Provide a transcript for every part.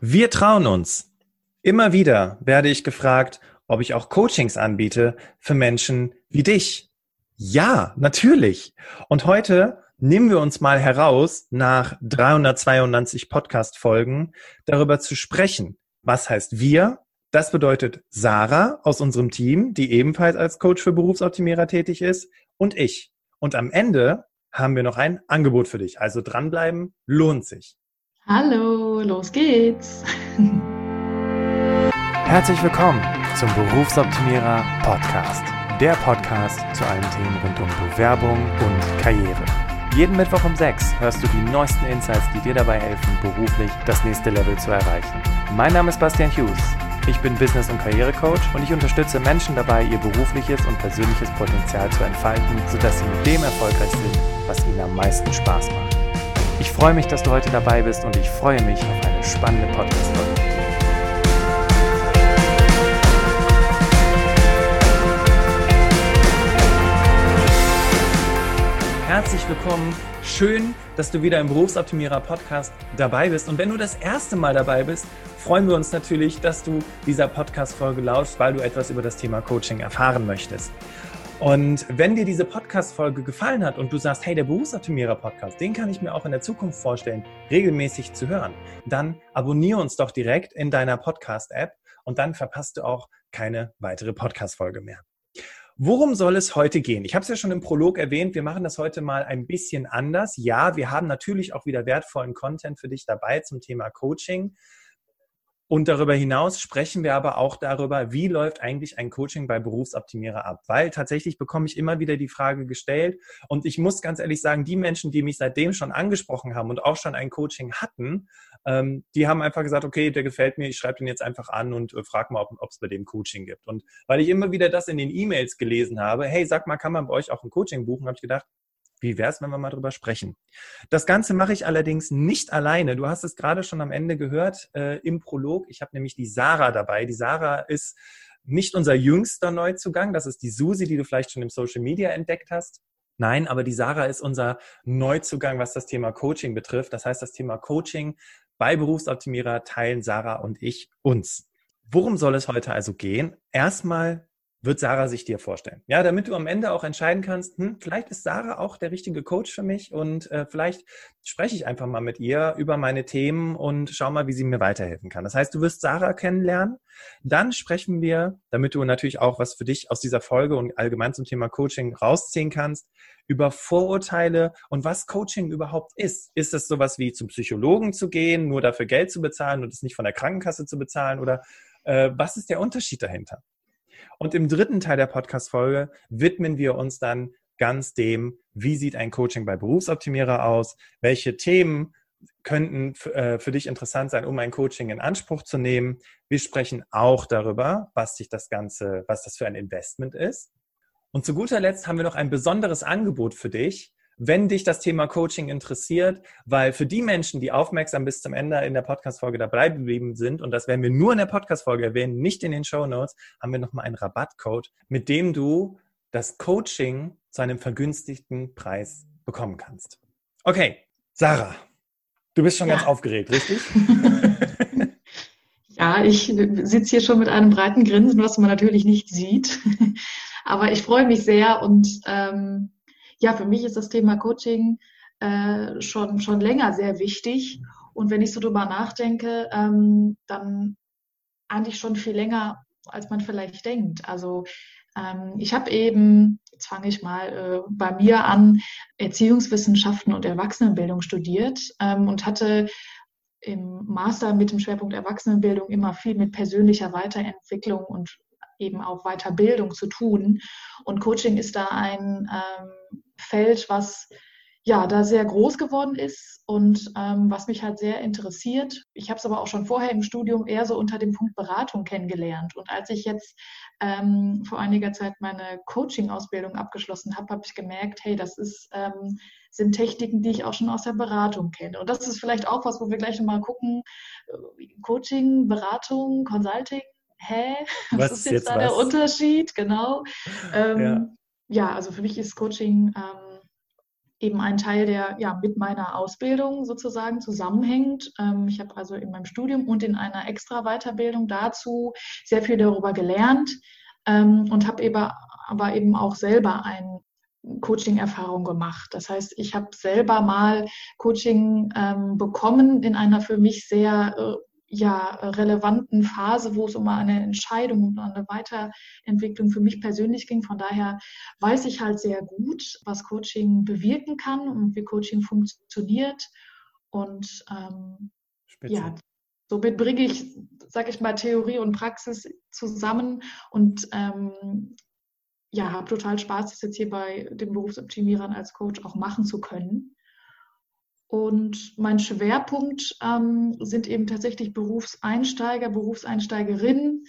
Wir trauen uns. Immer wieder werde ich gefragt, ob ich auch Coachings anbiete für Menschen wie dich. Ja, natürlich. Und heute nehmen wir uns mal heraus, nach 392 Podcast-Folgen darüber zu sprechen. Was heißt wir? Das bedeutet Sarah aus unserem Team, die ebenfalls als Coach für Berufsoptimierer tätig ist, und ich. Und am Ende haben wir noch ein Angebot für dich. Also dranbleiben lohnt sich. Hallo, los geht's. Herzlich willkommen zum Berufsoptimierer Podcast. Der Podcast zu allen Themen rund um Bewerbung und Karriere. Jeden Mittwoch um 6 hörst du die neuesten Insights, die dir dabei helfen, beruflich das nächste Level zu erreichen. Mein Name ist Bastian Hughes. Ich bin Business- und Karrierecoach und ich unterstütze Menschen dabei, ihr berufliches und persönliches Potenzial zu entfalten, sodass sie mit dem erfolgreich sind, was ihnen am meisten Spaß macht. Ich freue mich, dass du heute dabei bist und ich freue mich auf eine spannende Podcast-Folge. Herzlich willkommen. Schön, dass du wieder im Berufsoptimierer Podcast dabei bist. Und wenn du das erste Mal dabei bist, freuen wir uns natürlich, dass du dieser Podcast-Folge lauschst, weil du etwas über das Thema Coaching erfahren möchtest. Und wenn dir diese Podcast-Folge gefallen hat und du sagst, hey, der Berufsoptimierer-Podcast, den kann ich mir auch in der Zukunft vorstellen, regelmäßig zu hören, dann abonniere uns doch direkt in deiner Podcast-App und dann verpasst du auch keine weitere Podcast-Folge mehr. Worum soll es heute gehen? Ich habe es ja schon im Prolog erwähnt, wir machen das heute mal ein bisschen anders. Ja, wir haben natürlich auch wieder wertvollen Content für dich dabei zum Thema Coaching. Und darüber hinaus sprechen wir aber auch darüber, wie läuft eigentlich ein Coaching bei Berufsoptimierer ab? Weil tatsächlich bekomme ich immer wieder die Frage gestellt und ich muss ganz ehrlich sagen, die Menschen, die mich seitdem schon angesprochen haben und auch schon ein Coaching hatten, ähm, die haben einfach gesagt, okay, der gefällt mir, ich schreibe den jetzt einfach an und äh, frage mal, ob es bei dem Coaching gibt. Und weil ich immer wieder das in den E-Mails gelesen habe, hey, sag mal, kann man bei euch auch ein Coaching buchen, habe ich gedacht, wie wäre es, wenn wir mal drüber sprechen? Das Ganze mache ich allerdings nicht alleine. Du hast es gerade schon am Ende gehört äh, im Prolog. Ich habe nämlich die Sarah dabei. Die Sarah ist nicht unser jüngster Neuzugang. Das ist die Susi, die du vielleicht schon im Social Media entdeckt hast. Nein, aber die Sarah ist unser Neuzugang, was das Thema Coaching betrifft. Das heißt, das Thema Coaching bei Berufsoptimierer teilen Sarah und ich uns. Worum soll es heute also gehen? Erstmal wird Sarah sich dir vorstellen. Ja, damit du am Ende auch entscheiden kannst, hm, vielleicht ist Sarah auch der richtige Coach für mich und äh, vielleicht spreche ich einfach mal mit ihr über meine Themen und schau mal, wie sie mir weiterhelfen kann. Das heißt, du wirst Sarah kennenlernen. Dann sprechen wir, damit du natürlich auch was für dich aus dieser Folge und allgemein zum Thema Coaching rausziehen kannst, über Vorurteile und was Coaching überhaupt ist. Ist es sowas wie zum Psychologen zu gehen, nur dafür Geld zu bezahlen und es nicht von der Krankenkasse zu bezahlen oder äh, was ist der Unterschied dahinter? Und im dritten Teil der Podcast-Folge widmen wir uns dann ganz dem, wie sieht ein Coaching bei Berufsoptimierer aus? Welche Themen könnten äh, für dich interessant sein, um ein Coaching in Anspruch zu nehmen? Wir sprechen auch darüber, was sich das Ganze, was das für ein Investment ist. Und zu guter Letzt haben wir noch ein besonderes Angebot für dich, wenn dich das Thema Coaching interessiert, weil für die Menschen, die aufmerksam bis zum Ende in der Podcast-Folge dabei geblieben sind, und das werden wir nur in der Podcast-Folge erwähnen, nicht in den Show Notes, haben wir nochmal einen Rabattcode, mit dem du das Coaching zu einem vergünstigten Preis bekommen kannst. Okay, Sarah, du bist schon ja. ganz aufgeregt, richtig? ja, ich sitze hier schon mit einem breiten Grinsen, was man natürlich nicht sieht. Aber ich freue mich sehr und ähm, ja, für mich ist das Thema Coaching äh, schon, schon länger sehr wichtig. Und wenn ich so drüber nachdenke, ähm, dann eigentlich schon viel länger, als man vielleicht denkt. Also ähm, ich habe eben, jetzt fange ich mal äh, bei mir an, Erziehungswissenschaften und Erwachsenenbildung studiert ähm, und hatte im Master mit dem Schwerpunkt Erwachsenenbildung immer viel mit persönlicher Weiterentwicklung und eben auch Weiterbildung zu tun. Und Coaching ist da ein ähm, Feld, was ja da sehr groß geworden ist und ähm, was mich halt sehr interessiert. Ich habe es aber auch schon vorher im Studium eher so unter dem Punkt Beratung kennengelernt. Und als ich jetzt ähm, vor einiger Zeit meine Coaching-Ausbildung abgeschlossen habe, habe ich gemerkt, hey, das ist, ähm, sind Techniken, die ich auch schon aus der Beratung kenne. Und das ist vielleicht auch was, wo wir gleich nochmal gucken. Coaching, Beratung, Consulting, hä? Was, was ist jetzt, jetzt da was? der Unterschied? Genau. Ähm, ja. Ja. also für mich ist Coaching ähm, eben ein Teil, der ja mit meiner Ausbildung sozusagen zusammenhängt. Ähm, ich habe also in meinem Studium und in einer extra Weiterbildung dazu sehr viel darüber gelernt ähm, und habe eben aber eben auch selber ein Coaching-Erfahrung gemacht. Das heißt, ich habe selber mal Coaching ähm, bekommen in einer für mich sehr äh, ja, relevanten Phase, wo es um eine Entscheidung und eine Weiterentwicklung für mich persönlich ging. Von daher weiß ich halt sehr gut, was Coaching bewirken kann und wie Coaching funktioniert. Und ähm, ja, somit bringe ich, sage ich mal, Theorie und Praxis zusammen und ähm, ja, habe total Spaß, das jetzt hier bei den Berufsoptimierern als Coach auch machen zu können. Und mein Schwerpunkt ähm, sind eben tatsächlich Berufseinsteiger, Berufseinsteigerinnen.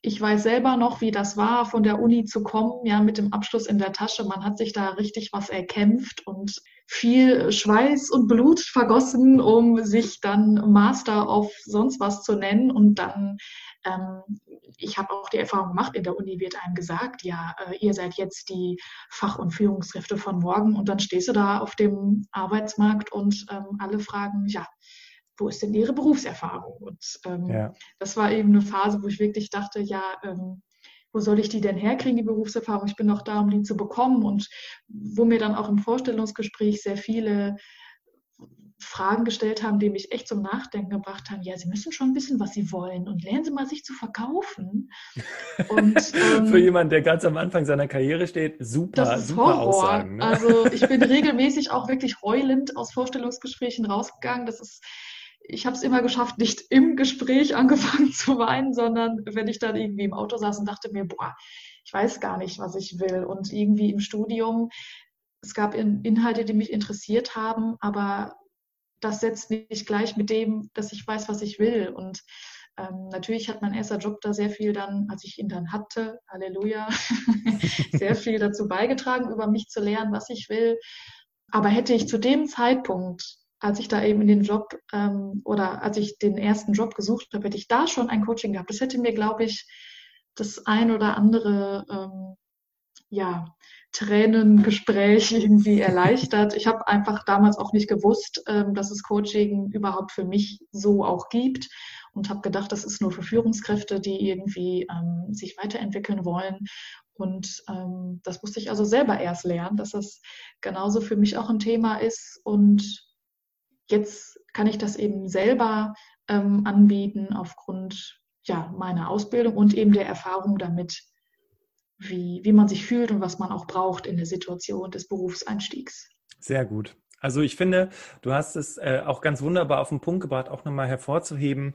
Ich weiß selber noch, wie das war, von der Uni zu kommen, ja, mit dem Abschluss in der Tasche. Man hat sich da richtig was erkämpft und viel Schweiß und Blut vergossen, um sich dann Master auf sonst was zu nennen und dann ähm, ich habe auch die Erfahrung gemacht, in der Uni wird einem gesagt, ja, äh, ihr seid jetzt die Fach- und Führungskräfte von morgen und dann stehst du da auf dem Arbeitsmarkt und ähm, alle fragen, ja, wo ist denn Ihre Berufserfahrung? Und ähm, ja. das war eben eine Phase, wo ich wirklich dachte, ja, ähm, wo soll ich die denn herkriegen, die Berufserfahrung? Ich bin noch da, um die zu bekommen. Und wo mir dann auch im Vorstellungsgespräch sehr viele Fragen gestellt haben, die mich echt zum Nachdenken gebracht haben. Ja, Sie müssen schon wissen, was Sie wollen und lernen Sie mal, sich zu verkaufen. Und, ähm, Für jemanden, der ganz am Anfang seiner Karriere steht, super, das ist super Horror. Aussagen. Ne? Also ich bin regelmäßig auch wirklich heulend aus Vorstellungsgesprächen rausgegangen. Das ist ich habe es immer geschafft, nicht im Gespräch angefangen zu weinen, sondern wenn ich dann irgendwie im Auto saß und dachte mir, boah, ich weiß gar nicht, was ich will. Und irgendwie im Studium, es gab Inhalte, die mich interessiert haben, aber das setzt nicht gleich mit dem, dass ich weiß, was ich will. Und ähm, natürlich hat mein erster Job da sehr viel dann, als ich ihn dann hatte, Halleluja, sehr viel dazu beigetragen, über mich zu lernen, was ich will. Aber hätte ich zu dem Zeitpunkt, als ich da eben in den Job ähm, oder als ich den ersten Job gesucht habe, hätte ich da schon ein Coaching gehabt. Das hätte mir, glaube ich, das ein oder andere ähm, ja, Tränengespräch irgendwie erleichtert. Ich habe einfach damals auch nicht gewusst, ähm, dass es Coaching überhaupt für mich so auch gibt und habe gedacht, das ist nur für Führungskräfte, die irgendwie ähm, sich weiterentwickeln wollen. Und ähm, das musste ich also selber erst lernen, dass das genauso für mich auch ein Thema ist. Und jetzt kann ich das eben selber ähm, anbieten aufgrund ja, meiner Ausbildung und eben der Erfahrung damit, wie, wie man sich fühlt und was man auch braucht in der Situation des Berufseinstiegs. Sehr gut. Also ich finde, du hast es äh, auch ganz wunderbar auf den Punkt gebracht, auch nochmal hervorzuheben,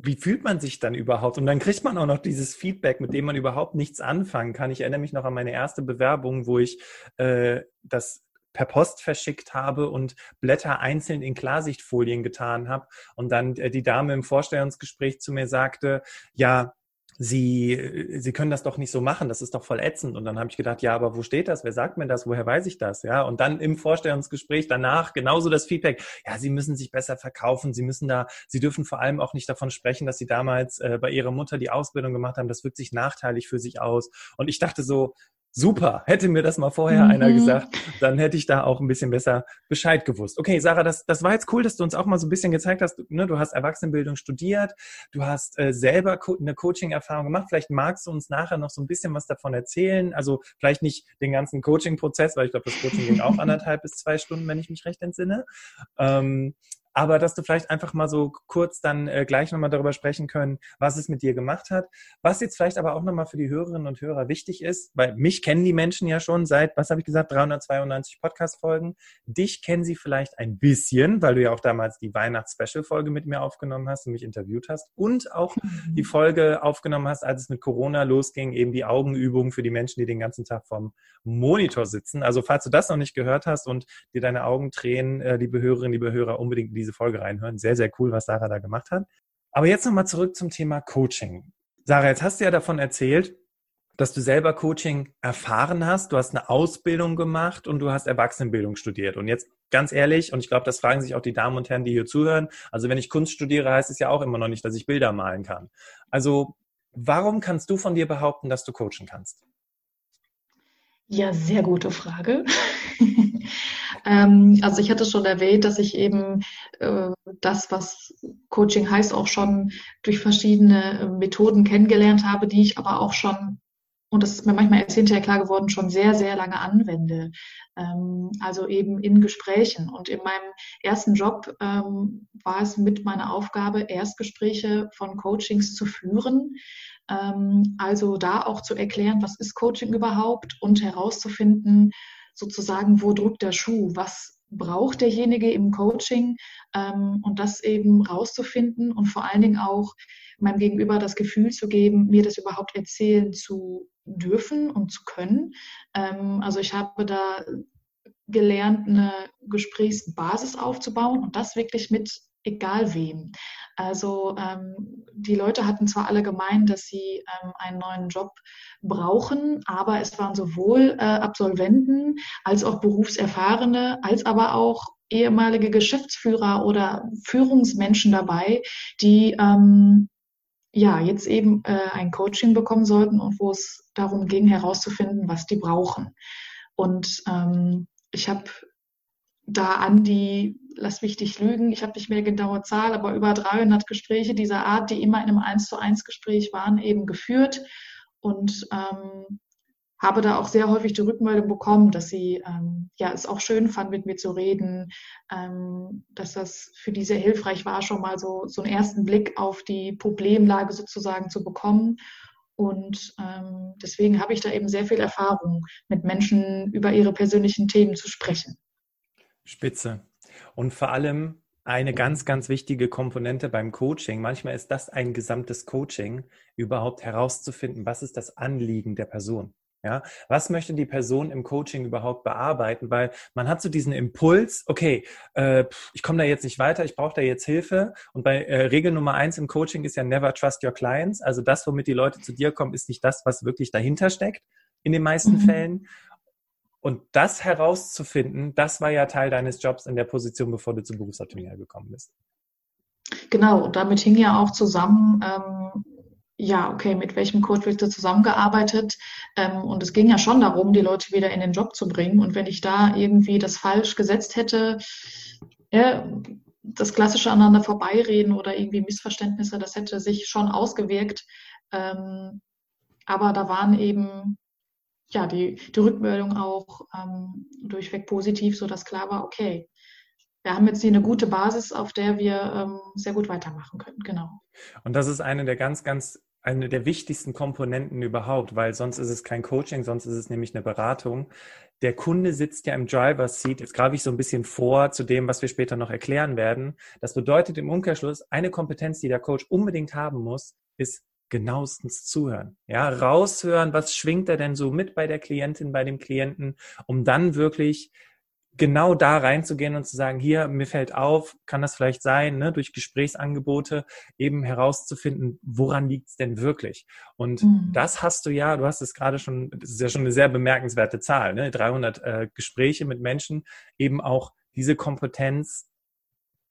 wie fühlt man sich dann überhaupt? Und dann kriegt man auch noch dieses Feedback, mit dem man überhaupt nichts anfangen kann. Ich erinnere mich noch an meine erste Bewerbung, wo ich äh, das per Post verschickt habe und Blätter einzeln in Klarsichtfolien getan habe und dann äh, die Dame im Vorstellungsgespräch zu mir sagte, ja, Sie, Sie können das doch nicht so machen, das ist doch voll ätzend. Und dann habe ich gedacht, ja, aber wo steht das? Wer sagt mir das? Woher weiß ich das? Ja, und dann im Vorstellungsgespräch danach genauso das Feedback. Ja, Sie müssen sich besser verkaufen. Sie müssen da, Sie dürfen vor allem auch nicht davon sprechen, dass Sie damals äh, bei Ihrer Mutter die Ausbildung gemacht haben. Das wirkt sich nachteilig für sich aus. Und ich dachte so, Super, hätte mir das mal vorher mhm. einer gesagt, dann hätte ich da auch ein bisschen besser Bescheid gewusst. Okay, Sarah, das, das war jetzt cool, dass du uns auch mal so ein bisschen gezeigt hast, ne, du hast Erwachsenenbildung studiert, du hast äh, selber Co eine Coaching-Erfahrung gemacht. Vielleicht magst du uns nachher noch so ein bisschen was davon erzählen. Also vielleicht nicht den ganzen Coaching-Prozess, weil ich glaube, das Coaching ging auch anderthalb bis zwei Stunden, wenn ich mich recht entsinne. Ähm, aber dass du vielleicht einfach mal so kurz dann äh, gleich nochmal darüber sprechen können, was es mit dir gemacht hat. Was jetzt vielleicht aber auch nochmal für die Hörerinnen und Hörer wichtig ist, weil mich kennen die Menschen ja schon seit, was habe ich gesagt, 392 Podcast-Folgen. Dich kennen sie vielleicht ein bisschen, weil du ja auch damals die Weihnachts-Special-Folge mit mir aufgenommen hast und mich interviewt hast und auch mhm. die Folge aufgenommen hast, als es mit Corona losging, eben die Augenübung für die Menschen, die den ganzen Tag vorm Monitor sitzen. Also falls du das noch nicht gehört hast und dir deine Augen tränen, äh, liebe Hörerinnen, liebe Hörer, unbedingt diese diese Folge reinhören. Sehr, sehr cool, was Sarah da gemacht hat. Aber jetzt nochmal zurück zum Thema Coaching. Sarah, jetzt hast du ja davon erzählt, dass du selber Coaching erfahren hast, du hast eine Ausbildung gemacht und du hast Erwachsenenbildung studiert. Und jetzt ganz ehrlich, und ich glaube, das fragen sich auch die Damen und Herren, die hier zuhören, also wenn ich Kunst studiere, heißt es ja auch immer noch nicht, dass ich Bilder malen kann. Also warum kannst du von dir behaupten, dass du coachen kannst? Ja, sehr gute Frage. Ähm, also ich hatte schon erwähnt, dass ich eben äh, das, was Coaching heißt, auch schon durch verschiedene äh, Methoden kennengelernt habe, die ich aber auch schon und das ist mir manchmal erst hinterher klar geworden, schon sehr, sehr lange anwende. Ähm, also eben in Gesprächen. Und in meinem ersten Job ähm, war es mit meiner Aufgabe, Erstgespräche von Coachings zu führen. Ähm, also da auch zu erklären, was ist Coaching überhaupt und herauszufinden, sozusagen, wo drückt der Schuh, was braucht derjenige im Coaching ähm, und das eben rauszufinden und vor allen Dingen auch meinem Gegenüber das Gefühl zu geben, mir das überhaupt erzählen zu dürfen und zu können. Ähm, also ich habe da gelernt, eine Gesprächsbasis aufzubauen und das wirklich mit egal wem. Also ähm, die Leute hatten zwar alle gemeint, dass sie ähm, einen neuen Job brauchen, aber es waren sowohl äh, Absolventen als auch Berufserfahrene, als aber auch ehemalige Geschäftsführer oder Führungsmenschen dabei, die ähm, ja, jetzt eben äh, ein Coaching bekommen sollten und wo es darum ging, herauszufinden, was die brauchen. Und ähm, ich habe da an die, lass mich dich lügen, ich habe nicht mehr genaue Zahl, aber über 300 Gespräche dieser Art, die immer in einem 1 zu 1 Gespräch waren, eben geführt und ähm, habe da auch sehr häufig die Rückmeldung bekommen, dass sie ähm, ja es auch schön fand, mit mir zu reden, ähm, dass das für die sehr hilfreich war, schon mal so, so einen ersten Blick auf die Problemlage sozusagen zu bekommen. Und ähm, deswegen habe ich da eben sehr viel Erfahrung, mit Menschen über ihre persönlichen Themen zu sprechen. Spitze. Und vor allem eine ganz, ganz wichtige Komponente beim Coaching. Manchmal ist das ein gesamtes Coaching, überhaupt herauszufinden, was ist das Anliegen der Person. Ja, was möchte die Person im Coaching überhaupt bearbeiten? Weil man hat so diesen Impuls, okay, äh, ich komme da jetzt nicht weiter, ich brauche da jetzt Hilfe. Und bei äh, Regel Nummer eins im Coaching ist ja never trust your clients. Also das, womit die Leute zu dir kommen, ist nicht das, was wirklich dahinter steckt in den meisten mhm. Fällen. Und das herauszufinden, das war ja Teil deines Jobs in der Position, bevor du zum Berufsoptimierer gekommen bist. Genau, und damit hing ja auch zusammen, ähm, ja, okay, mit welchem Coach wird da zusammengearbeitet? Ähm, und es ging ja schon darum, die Leute wieder in den Job zu bringen. Und wenn ich da irgendwie das falsch gesetzt hätte, ja, das klassische aneinander vorbeireden oder irgendwie Missverständnisse, das hätte sich schon ausgewirkt. Ähm, aber da waren eben ja die, die Rückmeldung auch ähm, durchweg positiv, sodass klar war, okay, wir haben jetzt hier eine gute Basis, auf der wir ähm, sehr gut weitermachen können. Genau. Und das ist eine der ganz, ganz eine der wichtigsten Komponenten überhaupt, weil sonst ist es kein Coaching, sonst ist es nämlich eine Beratung. Der Kunde sitzt ja im Driver's Seat. Jetzt greife ich so ein bisschen vor zu dem, was wir später noch erklären werden. Das bedeutet im Umkehrschluss, eine Kompetenz, die der Coach unbedingt haben muss, ist genauestens zuhören. Ja, raushören, was schwingt er denn so mit bei der Klientin, bei dem Klienten, um dann wirklich genau da reinzugehen und zu sagen, hier, mir fällt auf, kann das vielleicht sein, ne, durch Gesprächsangebote eben herauszufinden, woran liegt es denn wirklich? Und mhm. das hast du ja, du hast es gerade schon, das ist ja schon eine sehr bemerkenswerte Zahl, ne, 300 äh, Gespräche mit Menschen, eben auch diese Kompetenz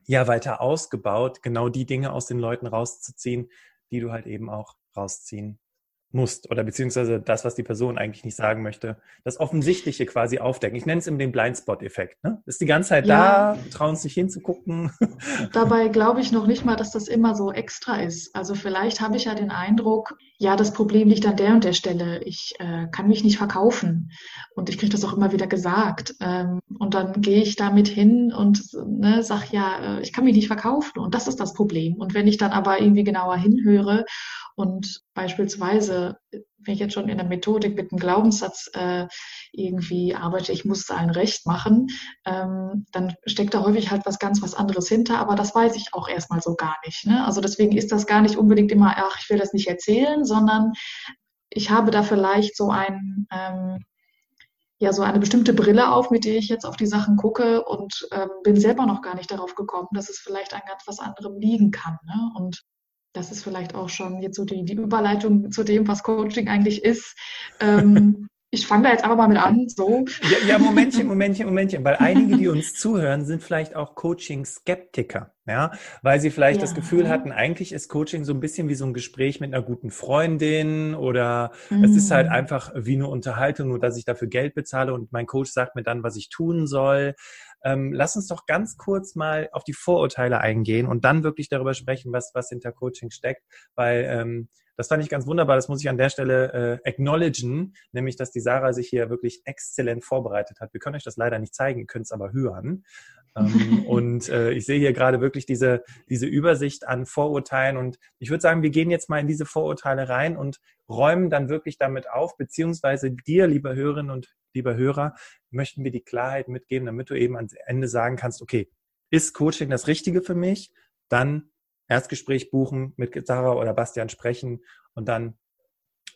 ja weiter ausgebaut, genau die Dinge aus den Leuten rauszuziehen, die du halt eben auch rausziehen musst oder beziehungsweise das, was die Person eigentlich nicht sagen möchte, das Offensichtliche quasi aufdecken. Ich nenne es immer den Blindspot-Effekt. Ne? Ist die ganze Zeit ja. da, trauen sich hinzugucken. Dabei glaube ich noch nicht mal, dass das immer so extra ist. Also vielleicht habe ich ja den Eindruck, ja, das Problem liegt an der und der Stelle. Ich äh, kann mich nicht verkaufen. Und ich kriege das auch immer wieder gesagt. Ähm, und dann gehe ich damit hin und ne, sage, ja, äh, ich kann mich nicht verkaufen. Und das ist das Problem. Und wenn ich dann aber irgendwie genauer hinhöre und beispielsweise, wenn ich jetzt schon in der Methodik mit einem Glaubenssatz äh, irgendwie arbeite, ich muss es allen recht machen, ähm, dann steckt da häufig halt was ganz was anderes hinter, aber das weiß ich auch erstmal so gar nicht. Ne? Also deswegen ist das gar nicht unbedingt immer, ach, ich will das nicht erzählen, sondern ich habe da vielleicht so ein, ähm, ja, so eine bestimmte Brille auf, mit der ich jetzt auf die Sachen gucke und ähm, bin selber noch gar nicht darauf gekommen, dass es vielleicht an ganz was anderem liegen kann. Ne? Und das ist vielleicht auch schon jetzt so die, die Überleitung zu dem, was Coaching eigentlich ist. Ähm, ich fange da jetzt einfach mal mit an, so. Ja, ja, Momentchen, Momentchen, Momentchen, weil einige, die uns zuhören, sind vielleicht auch Coaching-Skeptiker, ja, weil sie vielleicht ja. das Gefühl hatten, eigentlich ist Coaching so ein bisschen wie so ein Gespräch mit einer guten Freundin oder mm. es ist halt mm. einfach wie eine Unterhaltung, nur dass ich dafür Geld bezahle und mein Coach sagt mir dann, was ich tun soll. Ähm, lass uns doch ganz kurz mal auf die Vorurteile eingehen und dann wirklich darüber sprechen, was, was hinter Coaching steckt, weil ähm, das fand ich ganz wunderbar. Das muss ich an der Stelle äh, acknowledgen, nämlich, dass die Sarah sich hier wirklich exzellent vorbereitet hat. Wir können euch das leider nicht zeigen, ihr könnt es aber hören. ähm, und äh, ich sehe hier gerade wirklich diese, diese Übersicht an Vorurteilen. Und ich würde sagen, wir gehen jetzt mal in diese Vorurteile rein und räumen dann wirklich damit auf, beziehungsweise dir, lieber Hörerinnen und lieber Hörer, möchten wir die Klarheit mitgeben, damit du eben ans Ende sagen kannst, okay, ist Coaching das Richtige für mich? Dann Erstgespräch buchen, mit Sarah oder Bastian sprechen und dann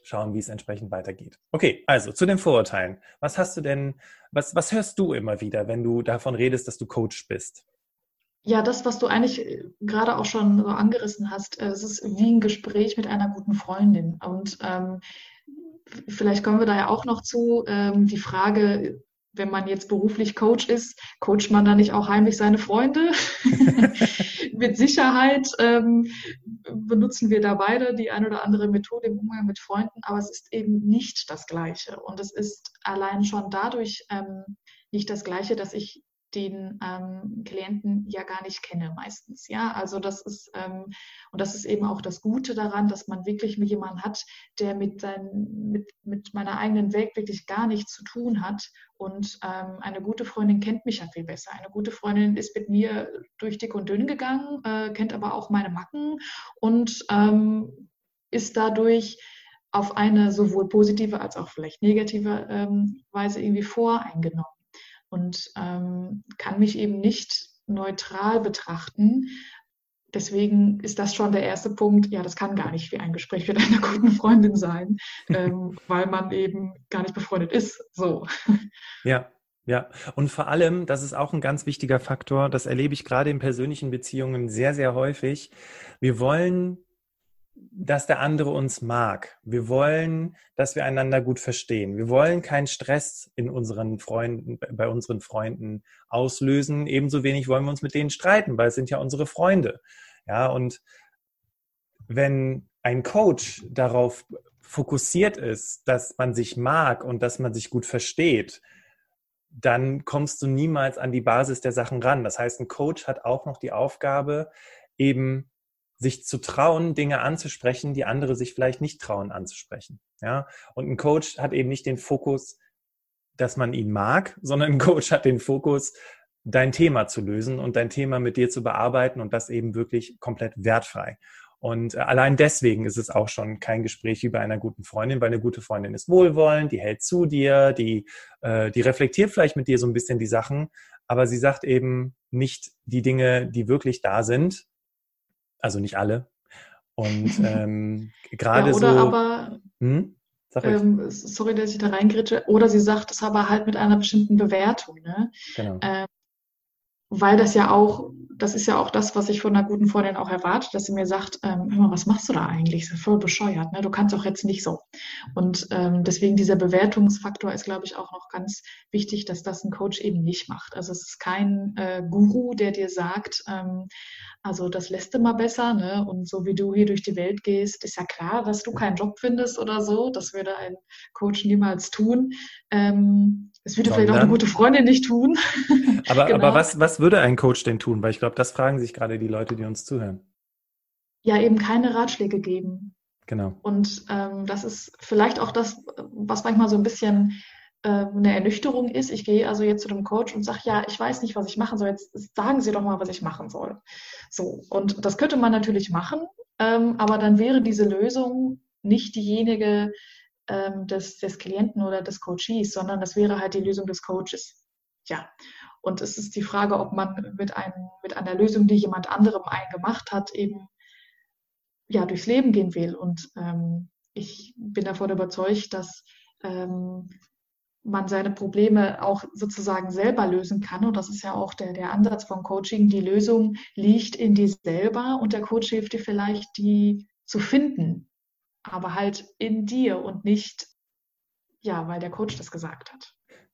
schauen, wie es entsprechend weitergeht. Okay, also zu den Vorurteilen. Was hast du denn, was, was hörst du immer wieder, wenn du davon redest, dass du Coach bist? Ja, das, was du eigentlich äh, gerade auch schon so angerissen hast, äh, es ist wie ein Gespräch mit einer guten Freundin. Und ähm, vielleicht kommen wir da ja auch noch zu, ähm, die Frage, wenn man jetzt beruflich Coach ist, coacht man da nicht auch heimlich seine Freunde? mit Sicherheit ähm, benutzen wir da beide die eine oder andere Methode im Umgang mit Freunden, aber es ist eben nicht das Gleiche. Und es ist allein schon dadurch ähm, nicht das Gleiche, dass ich den ähm, Klienten ja gar nicht kenne meistens. Ja, also das ist ähm, und das ist eben auch das Gute daran, dass man wirklich mit jemandem hat, der mit seinen, mit, mit meiner eigenen Welt wirklich gar nichts zu tun hat. Und ähm, eine gute Freundin kennt mich ja viel besser. Eine gute Freundin ist mit mir durch dick und dünn gegangen, äh, kennt aber auch meine Macken und ähm, ist dadurch auf eine sowohl positive als auch vielleicht negative ähm, Weise irgendwie voreingenommen und ähm, kann mich eben nicht neutral betrachten. Deswegen ist das schon der erste Punkt. Ja, das kann gar nicht wie ein Gespräch mit einer guten Freundin sein, ähm, weil man eben gar nicht befreundet ist. So. Ja, ja, und vor allem, das ist auch ein ganz wichtiger Faktor, das erlebe ich gerade in persönlichen Beziehungen sehr, sehr häufig. Wir wollen dass der andere uns mag. Wir wollen, dass wir einander gut verstehen. Wir wollen keinen Stress in unseren Freunden, bei unseren Freunden auslösen. Ebenso wenig wollen wir uns mit denen streiten, weil es sind ja unsere Freunde. Ja, und wenn ein Coach darauf fokussiert ist, dass man sich mag und dass man sich gut versteht, dann kommst du niemals an die Basis der Sachen ran. Das heißt, ein Coach hat auch noch die Aufgabe, eben sich zu trauen, Dinge anzusprechen, die andere sich vielleicht nicht trauen anzusprechen. Ja, und ein Coach hat eben nicht den Fokus, dass man ihn mag, sondern ein Coach hat den Fokus, dein Thema zu lösen und dein Thema mit dir zu bearbeiten und das eben wirklich komplett wertfrei. Und äh, allein deswegen ist es auch schon kein Gespräch wie bei einer guten Freundin, weil eine gute Freundin ist wohlwollend, die hält zu dir, die, äh, die reflektiert vielleicht mit dir so ein bisschen die Sachen, aber sie sagt eben nicht die Dinge, die wirklich da sind, also nicht alle. Und ähm, gerade ja, oder so. Aber, hm? ähm, sorry, dass ich da reingritsche. Oder sie sagt es aber halt mit einer bestimmten Bewertung. Ne? Genau. Ähm, weil das ja auch, das ist ja auch das, was ich von einer guten Freundin auch erwarte, dass sie mir sagt, ähm, hör mal, was machst du da eigentlich? Das ist voll bescheuert, ne? Du kannst auch jetzt nicht so. Und ähm, deswegen dieser Bewertungsfaktor ist, glaube ich, auch noch ganz wichtig, dass das ein Coach eben nicht macht. Also es ist kein äh, Guru, der dir sagt, ähm, also das lässt mal besser, ne? Und so wie du hier durch die Welt gehst, ist ja klar, dass du keinen Job findest oder so. Das würde ein Coach niemals tun. Ähm, das würde Sondern, vielleicht auch eine gute Freundin nicht tun. Aber, genau. aber was, was würde ein Coach denn tun? Weil ich glaube, das fragen sich gerade die Leute, die uns zuhören. Ja, eben keine Ratschläge geben. Genau. Und ähm, das ist vielleicht auch das, was manchmal so ein bisschen äh, eine Ernüchterung ist. Ich gehe also jetzt zu dem Coach und sage, ja, ich weiß nicht, was ich machen soll. Jetzt sagen Sie doch mal, was ich machen soll. So, und das könnte man natürlich machen, ähm, aber dann wäre diese Lösung nicht diejenige ähm, des, des Klienten oder des Coaches, sondern das wäre halt die Lösung des Coaches. Ja, und es ist die Frage, ob man mit, einem, mit einer Lösung, die jemand anderem eingemacht hat, eben ja, durchs Leben gehen will. Und ähm, ich bin davon überzeugt, dass ähm, man seine Probleme auch sozusagen selber lösen kann. Und das ist ja auch der, der Ansatz von Coaching. Die Lösung liegt in dir selber und der Coach hilft dir vielleicht, die zu finden, aber halt in dir und nicht ja, weil der Coach das gesagt hat.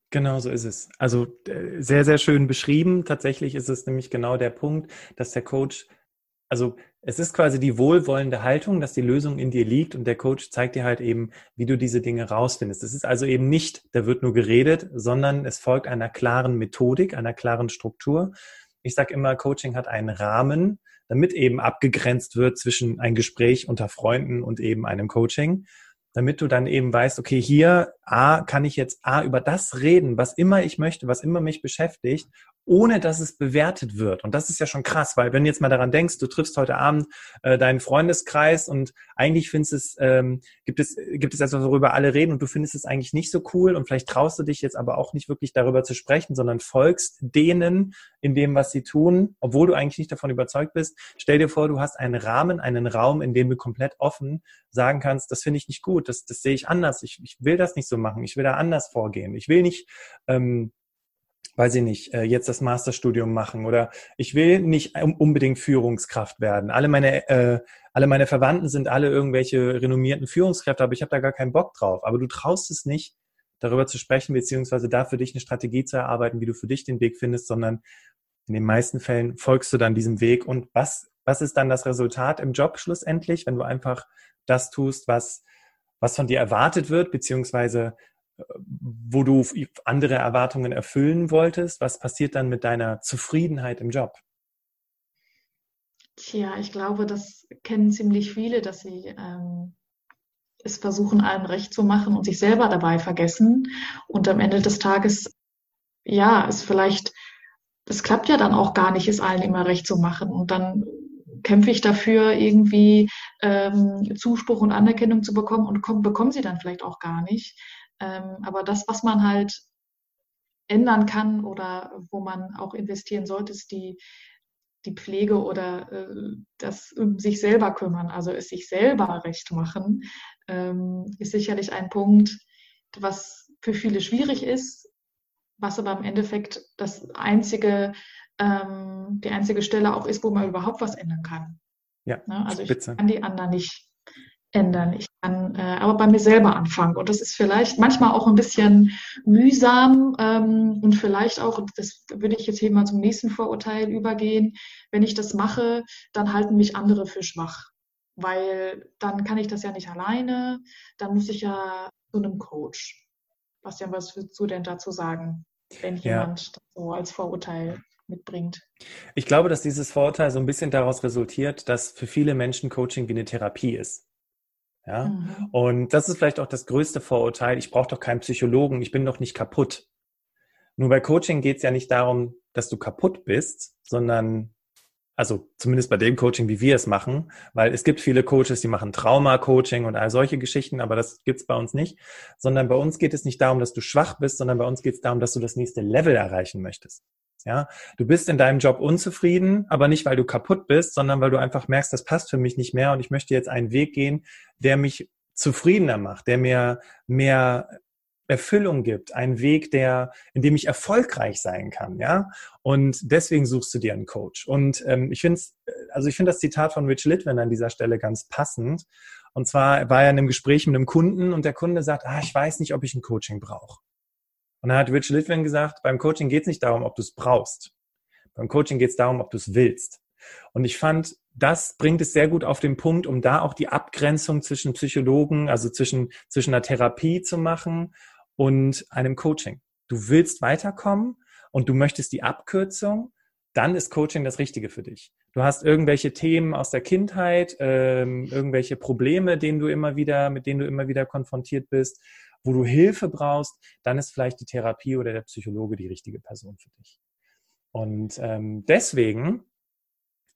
Genau so ist es. Also äh, sehr, sehr schön beschrieben. Tatsächlich ist es nämlich genau der Punkt, dass der Coach, also es ist quasi die wohlwollende Haltung, dass die Lösung in dir liegt und der Coach zeigt dir halt eben, wie du diese Dinge rausfindest. Es ist also eben nicht, da wird nur geredet, sondern es folgt einer klaren Methodik, einer klaren Struktur. Ich sage immer, Coaching hat einen Rahmen, damit eben abgegrenzt wird zwischen ein Gespräch unter Freunden und eben einem Coaching damit du dann eben weißt, okay, hier A, kann ich jetzt A über das reden, was immer ich möchte, was immer mich beschäftigt ohne dass es bewertet wird. Und das ist ja schon krass, weil wenn du jetzt mal daran denkst, du triffst heute Abend äh, deinen Freundeskreis und eigentlich findest es, ähm, gibt es, gibt es etwas, worüber alle reden und du findest es eigentlich nicht so cool und vielleicht traust du dich jetzt aber auch nicht wirklich darüber zu sprechen, sondern folgst denen in dem, was sie tun, obwohl du eigentlich nicht davon überzeugt bist. Stell dir vor, du hast einen Rahmen, einen Raum, in dem du komplett offen sagen kannst, das finde ich nicht gut, das, das sehe ich anders, ich, ich will das nicht so machen, ich will da anders vorgehen, ich will nicht ähm, weiß ich nicht, äh, jetzt das Masterstudium machen oder ich will nicht unbedingt Führungskraft werden. Alle meine, äh, alle meine Verwandten sind alle irgendwelche renommierten Führungskräfte, aber ich habe da gar keinen Bock drauf. Aber du traust es nicht, darüber zu sprechen, beziehungsweise da für dich eine Strategie zu erarbeiten, wie du für dich den Weg findest, sondern in den meisten Fällen folgst du dann diesem Weg. Und was, was ist dann das Resultat im Job schlussendlich, wenn du einfach das tust, was, was von dir erwartet wird, beziehungsweise wo du andere Erwartungen erfüllen wolltest? Was passiert dann mit deiner Zufriedenheit im Job? Tja, ich glaube, das kennen ziemlich viele, dass sie ähm, es versuchen, allen recht zu machen und sich selber dabei vergessen. Und am Ende des Tages, ja, ist vielleicht, das klappt ja dann auch gar nicht, es allen immer recht zu machen. Und dann kämpfe ich dafür, irgendwie ähm, Zuspruch und Anerkennung zu bekommen und komm, bekommen sie dann vielleicht auch gar nicht. Ähm, aber das, was man halt ändern kann oder wo man auch investieren sollte, ist die, die Pflege oder äh, das um sich selber kümmern, also es sich selber recht machen, ähm, ist sicherlich ein Punkt, was für viele schwierig ist, was aber im Endeffekt das einzige, ähm, die einzige Stelle auch ist, wo man überhaupt was ändern kann. Ja, ne? Also ich spitze. kann die anderen nicht ändern. Ich kann äh, aber bei mir selber anfangen. Und das ist vielleicht manchmal auch ein bisschen mühsam ähm, und vielleicht auch, das würde ich jetzt hier mal zum nächsten Vorurteil übergehen, wenn ich das mache, dann halten mich andere für schwach. Weil dann kann ich das ja nicht alleine, dann muss ich ja zu einem Coach. Bastian, was würdest du denn dazu sagen, wenn ja. jemand das so als Vorurteil mitbringt. Ich glaube, dass dieses Vorurteil so ein bisschen daraus resultiert, dass für viele Menschen Coaching wie eine Therapie ist. Ja? Mhm. Und das ist vielleicht auch das größte Vorurteil. Ich brauche doch keinen Psychologen, ich bin doch nicht kaputt. Nur bei Coaching geht es ja nicht darum, dass du kaputt bist, sondern also zumindest bei dem Coaching, wie wir es machen, weil es gibt viele Coaches, die machen Trauma-Coaching und all solche Geschichten, aber das gibt's bei uns nicht, sondern bei uns geht es nicht darum, dass du schwach bist, sondern bei uns geht es darum, dass du das nächste Level erreichen möchtest. Ja, du bist in deinem Job unzufrieden, aber nicht, weil du kaputt bist, sondern weil du einfach merkst, das passt für mich nicht mehr und ich möchte jetzt einen Weg gehen, der mich zufriedener macht, der mir mehr Erfüllung gibt, einen Weg, der, in dem ich erfolgreich sein kann, ja. Und deswegen suchst du dir einen Coach. Und ähm, ich finde, also ich finde das Zitat von Rich Litwin an dieser Stelle ganz passend. Und zwar war er in einem Gespräch mit einem Kunden und der Kunde sagt, ah, ich weiß nicht, ob ich ein Coaching brauche. Und dann hat Rich Litwin gesagt, beim Coaching geht es nicht darum, ob du es brauchst. Beim Coaching geht es darum, ob du es willst. Und ich fand, das bringt es sehr gut auf den Punkt, um da auch die Abgrenzung zwischen Psychologen, also zwischen, zwischen einer Therapie zu machen und einem Coaching. Du willst weiterkommen und du möchtest die Abkürzung, dann ist Coaching das Richtige für dich. Du hast irgendwelche Themen aus der Kindheit, ähm, irgendwelche Probleme, denen du immer wieder, mit denen du immer wieder konfrontiert bist wo du Hilfe brauchst, dann ist vielleicht die Therapie oder der Psychologe die richtige Person für dich. Und ähm, deswegen,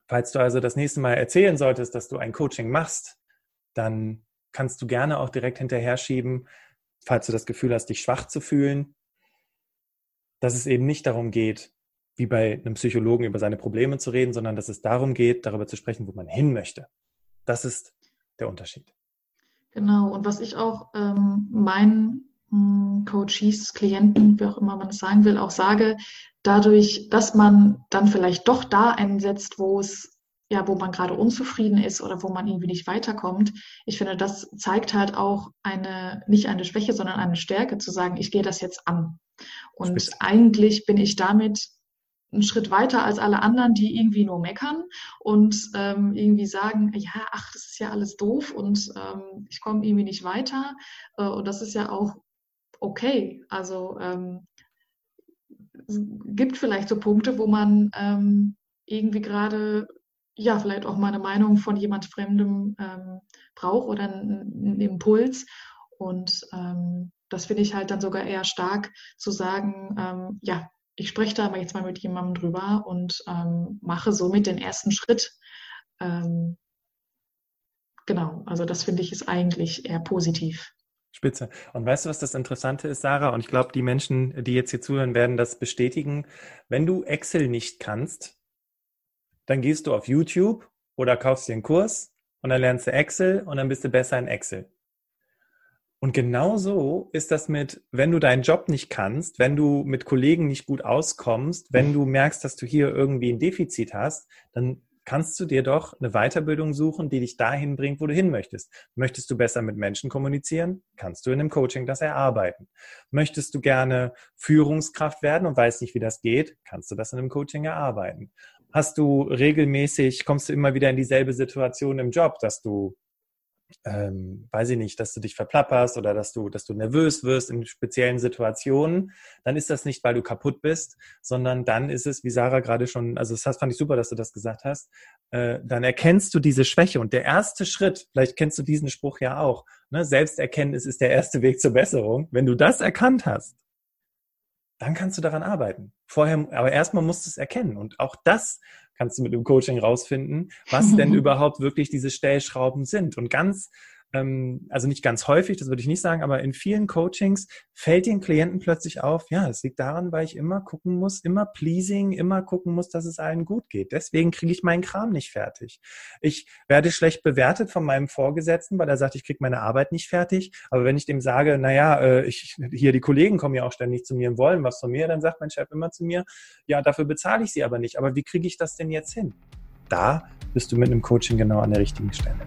falls du also das nächste Mal erzählen solltest, dass du ein Coaching machst, dann kannst du gerne auch direkt hinterher schieben, falls du das Gefühl hast, dich schwach zu fühlen, dass es eben nicht darum geht, wie bei einem Psychologen über seine Probleme zu reden, sondern dass es darum geht, darüber zu sprechen, wo man hin möchte. Das ist der Unterschied. Genau, und was ich auch ähm, meinen hm, Coaches, Klienten, wie auch immer man es sagen will, auch sage, dadurch, dass man dann vielleicht doch da einsetzt, wo es ja, wo man gerade unzufrieden ist oder wo man irgendwie nicht weiterkommt. Ich finde, das zeigt halt auch eine, nicht eine Schwäche, sondern eine Stärke zu sagen, ich gehe das jetzt an. Und Spitze. eigentlich bin ich damit einen Schritt weiter als alle anderen, die irgendwie nur meckern und ähm, irgendwie sagen, ja, ach, das ist ja alles doof und ähm, ich komme irgendwie nicht weiter. Äh, und das ist ja auch okay. Also ähm, gibt vielleicht so Punkte, wo man ähm, irgendwie gerade ja, vielleicht auch mal eine Meinung von jemand Fremdem ähm, braucht oder einen, einen Impuls. Und ähm, das finde ich halt dann sogar eher stark zu sagen, ja, ich spreche da aber jetzt mal mit jemandem drüber und ähm, mache somit den ersten Schritt. Ähm, genau, also das finde ich ist eigentlich eher positiv. Spitze. Und weißt du, was das Interessante ist, Sarah? Und ich glaube, die Menschen, die jetzt hier zuhören, werden das bestätigen. Wenn du Excel nicht kannst, dann gehst du auf YouTube oder kaufst dir einen Kurs und dann lernst du Excel und dann bist du besser in Excel. Und genauso ist das mit, wenn du deinen Job nicht kannst, wenn du mit Kollegen nicht gut auskommst, wenn du merkst, dass du hier irgendwie ein Defizit hast, dann kannst du dir doch eine Weiterbildung suchen, die dich dahin bringt, wo du hin möchtest. Möchtest du besser mit Menschen kommunizieren? Kannst du in einem Coaching das erarbeiten. Möchtest du gerne Führungskraft werden und weißt nicht, wie das geht? Kannst du das in einem Coaching erarbeiten hast du regelmäßig, kommst du immer wieder in dieselbe Situation im Job, dass du, ähm, weiß ich nicht, dass du dich verplapperst oder dass du, dass du nervös wirst in speziellen Situationen, dann ist das nicht, weil du kaputt bist, sondern dann ist es, wie Sarah gerade schon, also das fand ich super, dass du das gesagt hast, äh, dann erkennst du diese Schwäche und der erste Schritt, vielleicht kennst du diesen Spruch ja auch, ne, Selbsterkenntnis ist der erste Weg zur Besserung. Wenn du das erkannt hast, dann kannst du daran arbeiten. Vorher, aber erstmal musst du es erkennen. Und auch das kannst du mit dem Coaching rausfinden, was denn überhaupt wirklich diese Stellschrauben sind. Und ganz ähm, also nicht ganz häufig, das würde ich nicht sagen, aber in vielen Coachings fällt den Klienten plötzlich auf, ja, es liegt daran, weil ich immer gucken muss, immer pleasing, immer gucken muss, dass es allen gut geht. Deswegen kriege ich meinen Kram nicht fertig. Ich werde schlecht bewertet von meinem Vorgesetzten, weil er sagt, ich kriege meine Arbeit nicht fertig. Aber wenn ich dem sage, naja, äh, ich, hier die Kollegen kommen ja auch ständig zu mir und wollen was von mir, dann sagt mein Chef immer zu mir, ja, dafür bezahle ich sie aber nicht. Aber wie kriege ich das denn jetzt hin? Da bist du mit einem Coaching genau an der richtigen Stelle.